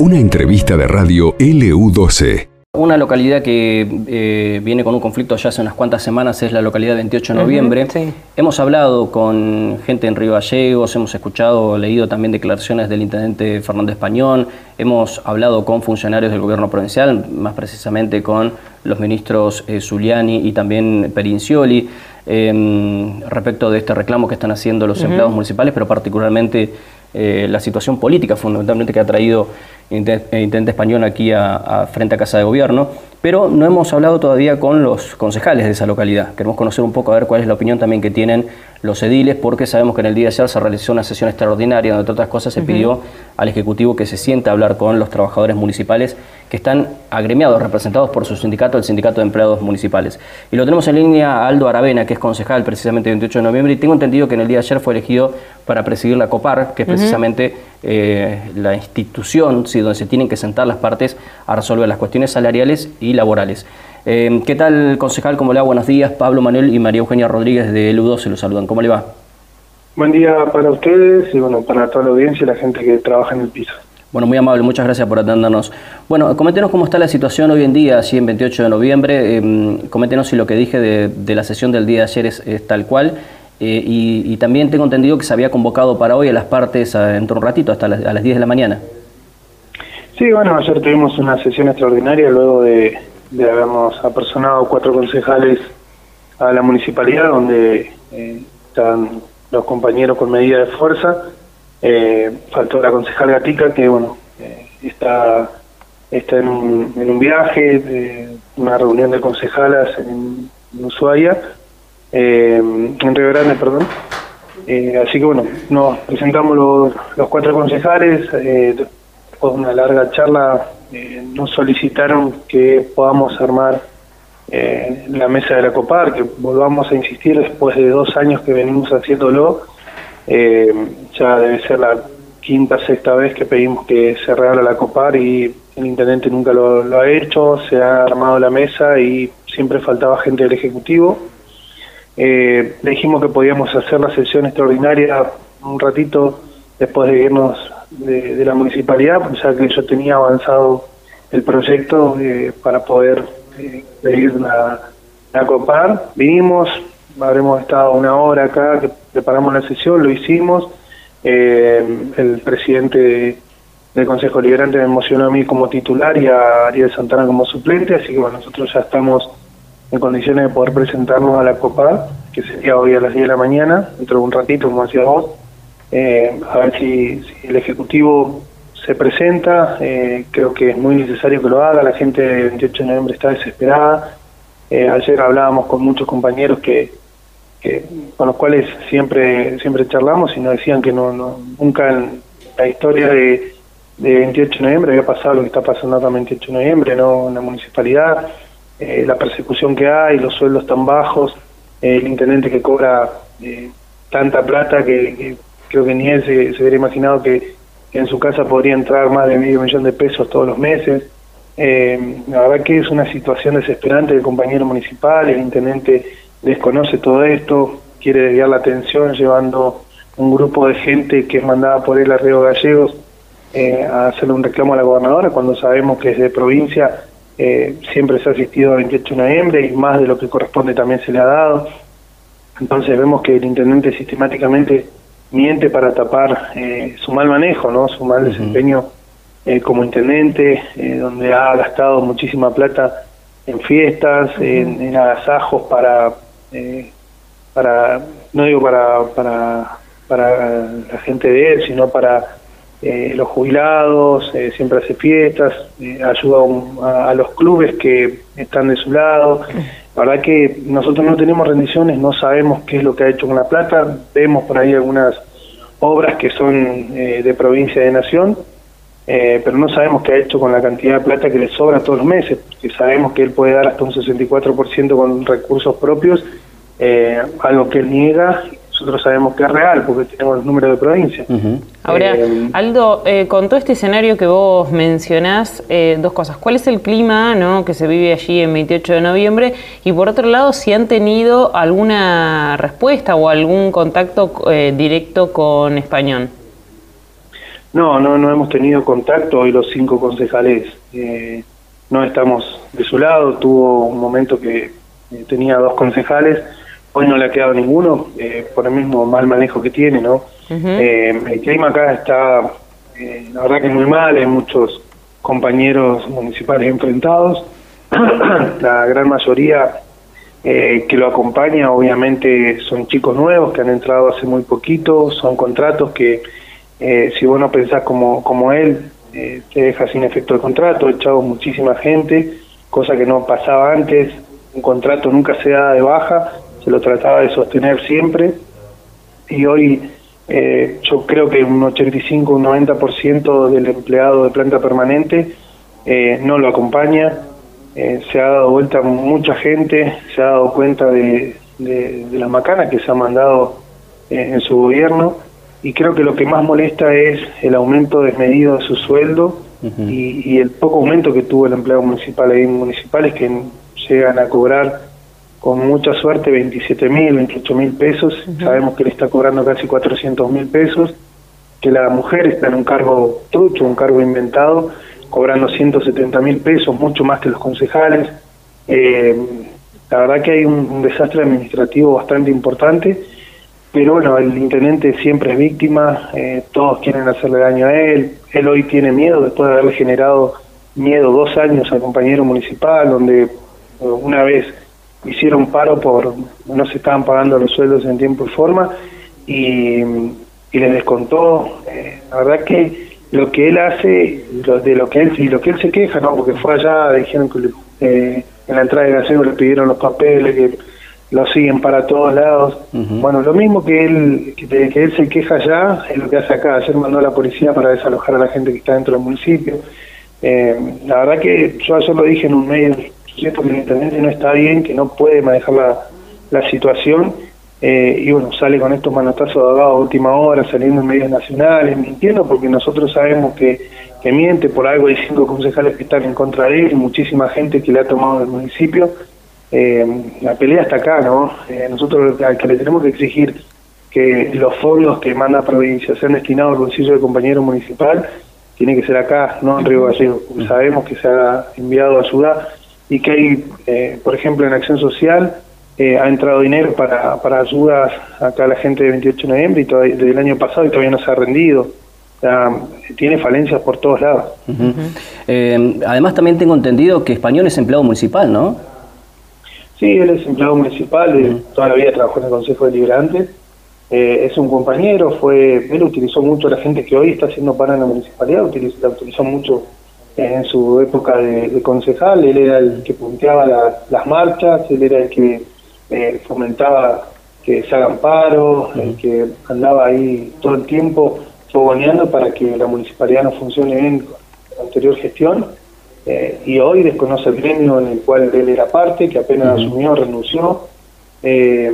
Una entrevista de radio LU12. Una localidad que eh, viene con un conflicto ya hace unas cuantas semanas es la localidad 28 de noviembre. Hemos hablado con gente en Río Gallegos, hemos escuchado, leído también declaraciones del intendente Fernando Español, hemos hablado con funcionarios del gobierno provincial, más precisamente con los ministros eh, Zuliani y también Perincioli, em, respecto de este reclamo que están haciendo los empleados municipales, pero particularmente eh, la situación política fundamentalmente que ha traído el intendente español aquí a, frente a Casa de Gobierno, pero no hemos hablado todavía con los concejales de esa localidad. Queremos conocer un poco a ver cuál es la opinión también que tienen los ediles, porque sabemos que en el día de ayer se realizó una sesión extraordinaria donde, entre otras cosas, se pidió al Ejecutivo que se sienta a hablar con los trabajadores municipales que están agremiados, representados por su sindicato, el Sindicato de Empleados Municipales. Y lo tenemos en línea a Aldo Aravena, que es concejal precisamente el 28 de noviembre, y tengo entendido que en el día de ayer fue elegido para presidir la COPAR, que es precisamente eh, la institución donde se tienen que sentar las partes a resolver las cuestiones salariales y laborales. Eh, ¿Qué tal, concejal? ¿Cómo le va? Buenos días. Pablo Manuel y María Eugenia Rodríguez de LU2 se los saludan. ¿Cómo le va? Buen día para ustedes y bueno, para toda la audiencia y la gente que trabaja en el piso. Bueno, muy amable, muchas gracias por atendernos. Bueno, coméntenos cómo está la situación hoy en día, así en 28 de noviembre. Eh, coméntenos si lo que dije de, la sesión del día de ayer es, tal cual. Eh, y, también tengo entendido que se había convocado para hoy a las partes dentro de un ratito, hasta las, a las 10 de la mañana. Sí, bueno, ayer tuvimos una sesión extraordinaria luego de, habernos apersonado cuatro concejales a la municipalidad, donde eh, están los compañeros con medida de fuerza eh, faltó la concejal Gatica, que bueno, está, está en, un, en un viaje, una reunión de concejalas en, Ushuaia, eh, en Río Grande, perdón. Eh, así que bueno, nos presentamos los, los cuatro concejales, después de una larga charla nos solicitaron que podamos armar la mesa de la COPAR, que volvamos a insistir después de dos años que venimos haciéndolo, eh, ya debe ser la quinta, sexta vez que pedimos que se regala la COPAR y el intendente nunca lo, ha hecho, se ha armado la mesa y siempre faltaba gente del Ejecutivo. Eh, dijimos que podíamos hacer la sesión extraordinaria un ratito después de irnos de, la municipalidad, ya que yo tenía avanzado el proyecto eh, para poder eh, pedir la, COPAR. Vinimos, habremos estado una hora acá, que preparamos la sesión, lo hicimos. Eh, el presidente del Consejo Liberante me emocionó a mí como titular y a Ariel Santana como suplente, así que bueno, nosotros ya estamos en condiciones de poder presentarnos a la Copa, que sería hoy a las 10 de la mañana, dentro de un ratito, como decía vos, eh, a ver si, el Ejecutivo se presenta, eh, creo que es muy necesario que lo haga, la gente del 28 de noviembre está desesperada, ayer hablábamos con muchos compañeros que que, con los cuales siempre siempre charlamos y nos decían que no, nunca en la historia de, de 28 de noviembre había pasado lo que está pasando acá 28 de noviembre, ¿no? en la municipalidad, eh, la persecución que hay, los sueldos tan bajos, eh, el intendente que cobra eh, tanta plata que, creo que ni él se, hubiera imaginado que, en su casa podría entrar más de medio millón de pesos todos los meses. la verdad que es una situación desesperante del compañero municipal, el intendente desconoce todo esto, quiere desviar la atención llevando un grupo de gente que es mandada por él a Río Gallegos eh, a hacerle un reclamo a la gobernadora cuando sabemos que desde provincia eh, siempre se ha asistido a 28 de noviembre y más de lo que corresponde también se le ha dado. Entonces vemos que el intendente sistemáticamente miente para tapar eh, su mal manejo, no su mal desempeño como intendente, donde ha gastado muchísima plata en fiestas, en, en agasajos para eh, para, no digo para, para, para la gente de él, sino para eh, los jubilados, eh, siempre hace fiestas, eh, ayuda a, los clubes que están de su lado. La verdad que nosotros no tenemos rendiciones, no sabemos qué es lo que ha hecho con la plata, vemos por ahí algunas obras que son de provincia de nación, pero no sabemos qué ha hecho con la cantidad de plata que le sobra todos los meses, porque sabemos que él puede dar hasta un 64% con recursos propios eh, algo que él niega, nosotros sabemos que es real porque tenemos los números de provincia. Ahora, eh, Aldo, eh, con todo este escenario que vos mencionás, dos cosas. ¿Cuál es el clima ¿no? que se vive allí en 28 de noviembre? Y por otro lado, si han tenido alguna respuesta o algún contacto directo con Español. No, no, no hemos tenido contacto hoy los cinco concejales. Eh, no estamos de su lado. Tuvo un momento que eh, tenía dos concejales. Hoy no le ha quedado ninguno eh, por el mismo mal manejo que tiene, ¿no? el clima acá está, la verdad que muy mal. Hay muchos compañeros municipales enfrentados. la gran mayoría que lo acompaña, obviamente, son chicos nuevos que han entrado hace muy poquito. Son contratos que eh, si vos no pensás como, como él, eh, te deja sin efecto de contrato, echado muchísima gente, cosa que no pasaba antes, un contrato nunca se da de baja, se lo trataba de sostener siempre, y hoy eh, yo creo que un 85, un 90% del empleado de planta permanente no lo acompaña, se ha dado vuelta mucha gente, se ha dado cuenta de, de, de la macana que se ha mandado en su gobierno, y creo que lo que más molesta es el aumento desmedido de su sueldo y, el poco aumento que tuvo el empleado municipal ahí municipales que llegan a cobrar con mucha suerte 27 mil, 28 mil pesos, sabemos que le está cobrando casi 400 mil pesos, que la mujer está en un cargo trucho, un cargo inventado, cobrando 170 mil pesos, mucho más que los concejales. Eh, la verdad que hay un desastre administrativo bastante importante pero bueno, el intendente siempre es víctima, eh, todos quieren hacerle daño a él, él hoy tiene miedo después de haberle generado miedo dos años al compañero municipal, donde eh, una vez hicieron paro por no se estaban pagando los sueldos en tiempo y forma y, y les descontó. Eh, la verdad que lo que él hace, de lo que él y lo que él se queja, no, porque fue allá, dijeron que en la entrada de la le pidieron los papeles, que lo siguen para todos lados. Bueno, lo mismo que él, que, él se queja ya, es lo que hace acá. Ayer mandó a la policía para desalojar a la gente que está dentro del municipio. Eh, la verdad que yo ayer lo dije en un medio, siento que el intendente no está bien, que no puede manejar la, la situación. Eh, y bueno, sale con estos manotazos de abogado a última hora, saliendo en medios nacionales, mintiendo, porque nosotros sabemos que, que miente, por algo hay cinco concejales que están en contra de él, y muchísima gente que le ha tomado del municipio eh, la pelea está acá, ¿no? Eh, nosotros al que le tenemos que exigir que los fondos que manda provincia sean destinados al bolsillo del compañero municipal, tiene que ser acá, no en Río Gallego. Sabemos que se ha enviado ayuda y que hay, eh, por ejemplo, en Acción Social, eh, ha entrado dinero para, para ayudas acá a la gente de 28 de noviembre y todavía, del año pasado y todavía no se ha rendido. tiene falencias por todos lados. además, también tengo entendido que Español es empleado municipal, ¿no? Sí, él es empleado municipal, toda la vida trabajó en el Consejo Deliberante. Eh, es un compañero, fue él utilizó mucho a la gente que hoy está haciendo para en la municipalidad, utilizó, la utilizó mucho en su época de, concejal, él era el que punteaba las marchas, él era el que eh, fomentaba que se hagan paros, el que andaba ahí todo el tiempo fogoneando para que la municipalidad no funcione bien con la anterior gestión eh, y hoy desconoce el gremio en el cual él era parte, que apenas asumió, renunció. Eh,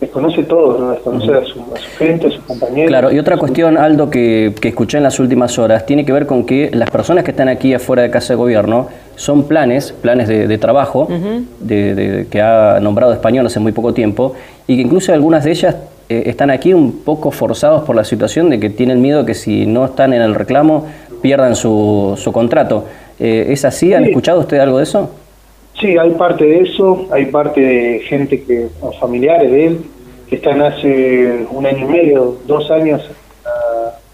desconoce todo, desconoce a, su, gente, a sus compañeros. Claro, y otra cuestión, Aldo, que, que, escuché en las últimas horas, tiene que ver con que las personas que están aquí afuera de Casa de Gobierno son planes, planes de, trabajo, de, que ha nombrado Español hace muy poco tiempo, y que incluso algunas de ellas eh, están aquí un poco forzados por la situación de que tienen miedo que si no están en el reclamo pierdan su, su contrato. Eh, ¿Es así? ¿Han escuchado usted algo de eso? Sí, hay parte de eso, hay parte de gente que, familiares de él, que están hace un año y medio, dos años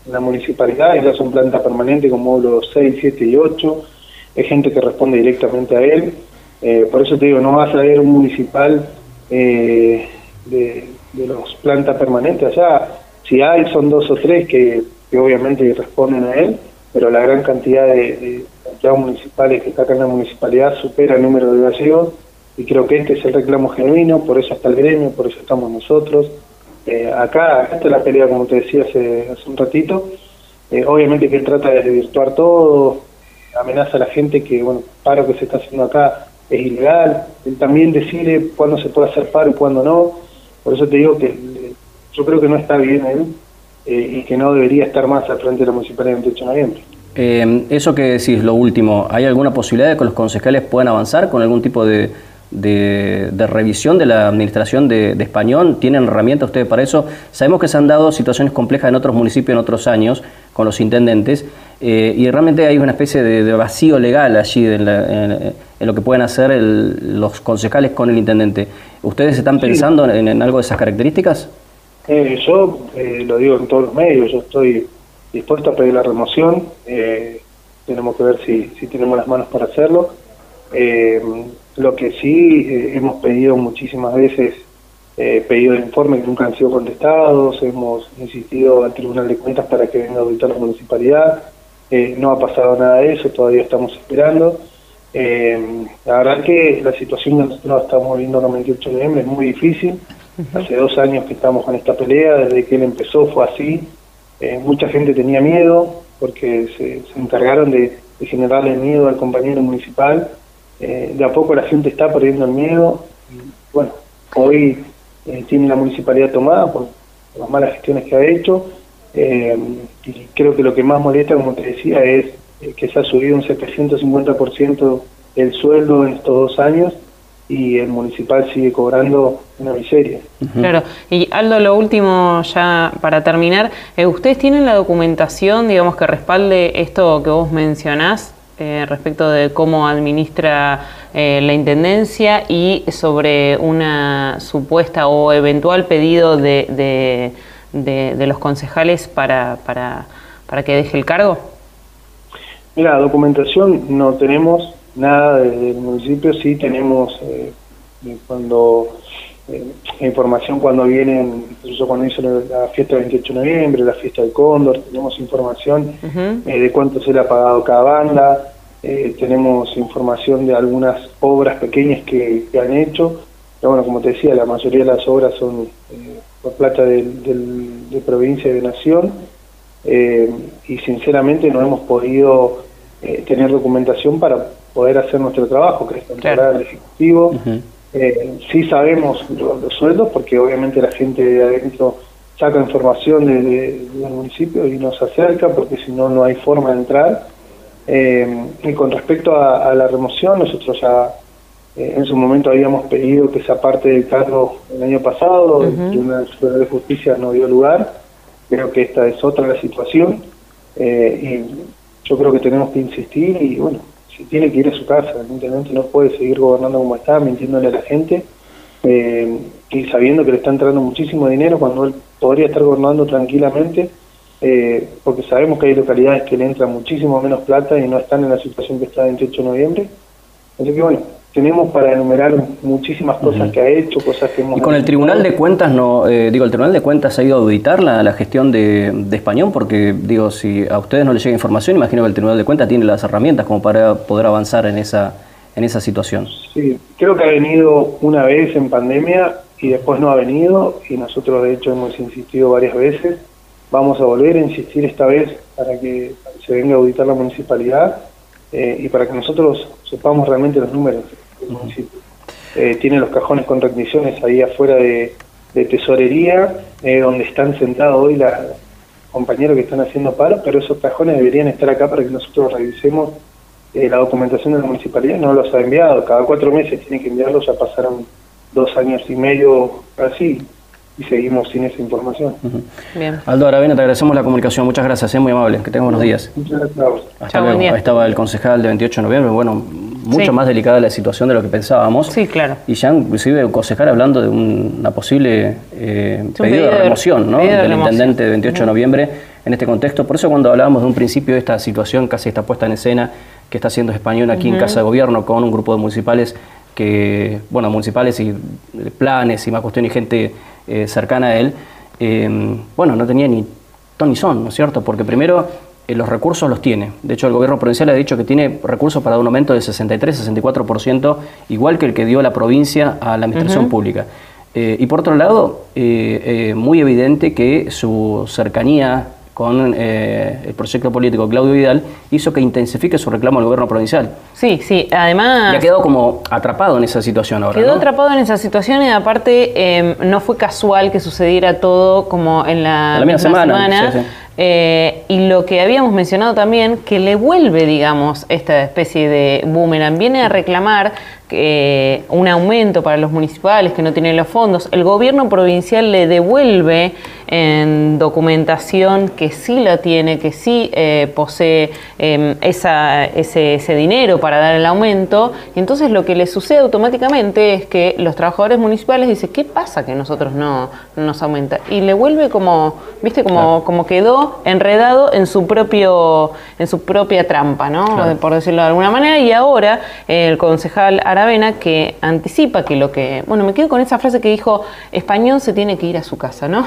en la municipalidad, ya son planta permanente con módulos 6, 7 y 8, es gente que responde directamente a él, eh, por eso te digo, no vas a ver un municipal eh, de, los plantas permanentes allá, si hay son dos o tres que obviamente responden a él, pero la gran cantidad de, empleados municipales que acá en la municipalidad supera el número de gallegos y creo que este es el reclamo genuino, por eso está el gremio, por eso estamos nosotros. Eh, acá, esta es la pelea, como te decía hace, hace un ratito, eh, obviamente que él trata de desvirtuar todo, amenaza a la gente que, bueno, paro que se está haciendo acá es ilegal, él también decide cuándo se puede hacer paro y cuándo no, por eso te digo que eh, yo creo que no está bien él, eh, y que no debería estar más al frente de la municipalidad el 28 de noviembre. Eh, eso que decís, lo último, ¿hay alguna posibilidad de que los concejales puedan avanzar con algún tipo de, de, revisión de la administración de, Español? ¿Tienen herramientas ustedes para eso? Sabemos que se han dado situaciones complejas en otros municipios en otros años con los intendentes eh, y realmente hay una especie de, vacío legal allí en, lo que pueden hacer los concejales con el intendente. ¿Ustedes están pensando en, algo de esas características? Eh, yo eh, lo digo en todos los medios, yo estoy dispuesto a pedir la remoción, tenemos que ver si, si tenemos las manos para hacerlo. Lo que sí eh, hemos pedido muchísimas veces, eh, pedido el informe que nunca han sido contestados, hemos insistido al Tribunal de Cuentas para que venga a auditar la municipalidad, eh, no ha pasado nada de eso, todavía estamos esperando. Eh, la verdad que la situación que nosotros estamos viendo el 28 de noviembre es muy difícil. Hace dos años que estamos con esta pelea, desde que él empezó fue así. Mucha gente tenía miedo porque se, encargaron de, generarle miedo al compañero municipal eh, de a poco la gente está perdiendo el miedo. Bueno, hoy eh, tiene la municipalidad tomada por, las malas gestiones que ha hecho. Eh, y creo que lo que más molesta, como te decía, es que se ha subido un 750% el sueldo en estos dos años y el municipal sigue cobrando una miseria. Claro, y Aldo, lo último ya para terminar, ¿ustedes tienen la documentación, digamos, que respalde esto que vos mencionás? Eh, respecto de cómo administra eh, la Intendencia y sobre una supuesta o eventual pedido de, de, los concejales para, para, para, que deje el cargo? Mira, documentación no tenemos nada del municipio, sí tenemos eh, cuando información cuando vienen, incluso cuando hizo la fiesta del 28 de noviembre, la fiesta del Cóndor, tenemos información eh, de cuánto se le ha pagado cada banda, eh, tenemos información de algunas obras pequeñas que, han hecho, pero bueno, como te decía, la mayoría de las obras son eh, por plata de, provincia y de nación, y sinceramente no hemos podido tener documentación para poder hacer nuestro trabajo, que es controlar al Ejecutivo. Eh, sí sabemos los, sueldos porque obviamente la gente de adentro saca información del municipio y nos acerca porque si no, no hay forma de entrar. Eh, y con respecto a, la remoción, nosotros ya eh, en su momento habíamos pedido que esa parte del cargo el año pasado, uh Tribunal Superior de Justicia no dio lugar. Creo que esta es otra la situación y yo creo que tenemos que insistir y bueno, tiene que ir a su casa, evidentemente no puede seguir gobernando como está, mintiéndole a la gente eh, y sabiendo que le está entrando muchísimo dinero cuando él podría estar gobernando tranquilamente, eh, porque sabemos que hay localidades que le entran muchísimo menos plata y no están en la situación que está el 28 de noviembre. Así que bueno, tenemos para enumerar muchísimas cosas que ha hecho, cosas que hemos... Y con el Tribunal de Cuentas, no eh, digo, el Tribunal de Cuentas ha ido a auditar la, la gestión de, de, Español, porque digo, si a ustedes no les llega información, imagino que el Tribunal de Cuentas tiene las herramientas como para poder avanzar en esa, en esa situación. Sí, creo que ha venido una vez en pandemia y después no ha venido, y nosotros de hecho hemos insistido varias veces. Vamos a volver a insistir esta vez para que se venga a auditar la municipalidad eh, y para que nosotros sepamos realmente los números el municipio. Eh, tiene los cajones con requisiciones ahí afuera de, tesorería, eh, donde están sentados hoy los compañeros que están haciendo paro, pero esos cajones deberían estar acá para que nosotros revisemos eh, la documentación de la municipalidad. No los ha enviado, cada cuatro meses tiene que enviarlos, ya pasaron dos años y medio así y seguimos sin esa información. Bien. Aldo Aravena, te agradecemos la comunicación. Muchas gracias, es muy amable. Que tengas buenos días. Muchas gracias. Hasta luego. Ahí estaba el concejal de 28 de noviembre. Bueno, mucho más delicada la situación de lo que pensábamos. Sí, claro. Y ya inclusive un concejal hablando de una posible eh, pedido, de remoción ¿no? del intendente de 28 de noviembre en este contexto. Por eso cuando hablábamos de un principio de esta situación casi está puesta en escena que está haciendo Español aquí en Casa de Gobierno con un grupo de municipales que, bueno, municipales y planes y más cuestión y gente eh, cercana a él, eh, bueno, no tenía ni ton ni son, ¿no es cierto? Porque primero los recursos los tiene. De hecho, el gobierno provincial ha dicho que tiene recursos para un aumento del 63-64%, igual que el que dio la provincia a la administración pública. y por otro lado, muy evidente que su cercanía con eh, el proyecto político Claudio Vidal hizo que intensifique su reclamo al gobierno provincial. Sí, sí, además... Y ha quedado como atrapado en esa situación ahora. Quedó atrapado en esa situación y aparte em, no fue casual que sucediera todo como en la, misma, semana. Eh, y lo que habíamos mencionado también, que le vuelve, digamos, esta especie de boomerang, viene a reclamar eh, un aumento para los municipales que no tienen los fondos. El gobierno provincial le devuelve en documentación que sí la tiene, que sí eh, posee em, esa, ese, ese, dinero para dar el aumento. Y entonces lo que le sucede automáticamente es que los trabajadores municipales dicen, ¿qué pasa que nosotros no, nos aumenta? Y le vuelve como, viste, como, como quedó enredado en su propio, en su propia trampa, ¿no? Por decirlo de alguna manera. Y ahora el concejal Aravena que anticipa que lo que. Bueno, me quedo con esa frase que dijo: Español se tiene que ir a su casa, ¿no?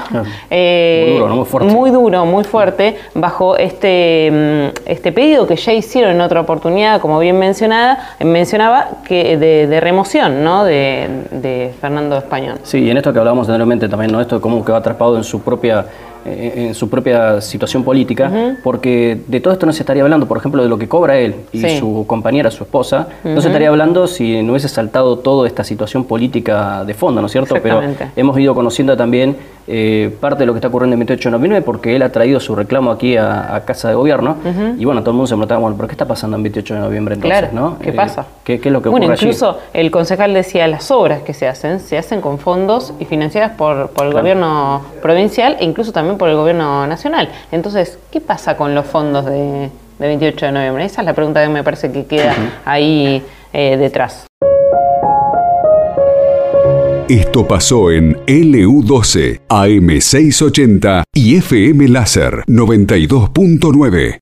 Eh, muy duro, muy fuerte. Muy duro, muy fuerte, bajo este, mm, este pedido que ya hicieron en otra oportunidad, como bien mencionada, mencionaba, que de, remoción, ¿no? De, de Fernando Español. Sí, y en esto que hablábamos anteriormente también, ¿no? Esto de cómo quedó atrapado en su propia eh, en su propia situación política, porque de todo esto no se estaría hablando, por ejemplo, de lo que cobra él y su compañera, su esposa, no se estaría hablando si no hubiese saltado toda esta situación política de fondo, ¿no es cierto? Pero hemos ido conociendo también eh, parte de lo que está ocurriendo el 28 de noviembre porque él ha traído su reclamo aquí a, Casa de Gobierno y bueno, todo el mundo se preguntaba, bueno, ¿pero qué está pasando el 28 de noviembre entonces? ¿no? ¿Qué eh, pasa? ¿qué, es lo que bueno, incluso el concejal decía, las obras que se hacen, se hacen con fondos y financiadas por, el gobierno provincial e incluso también por el gobierno nacional. Entonces, ¿qué pasa con los fondos de, 28 de noviembre? Esa es la pregunta que me parece que queda ahí eh, detrás. Esto pasó en LU12, AM680 y FM Láser 92.9.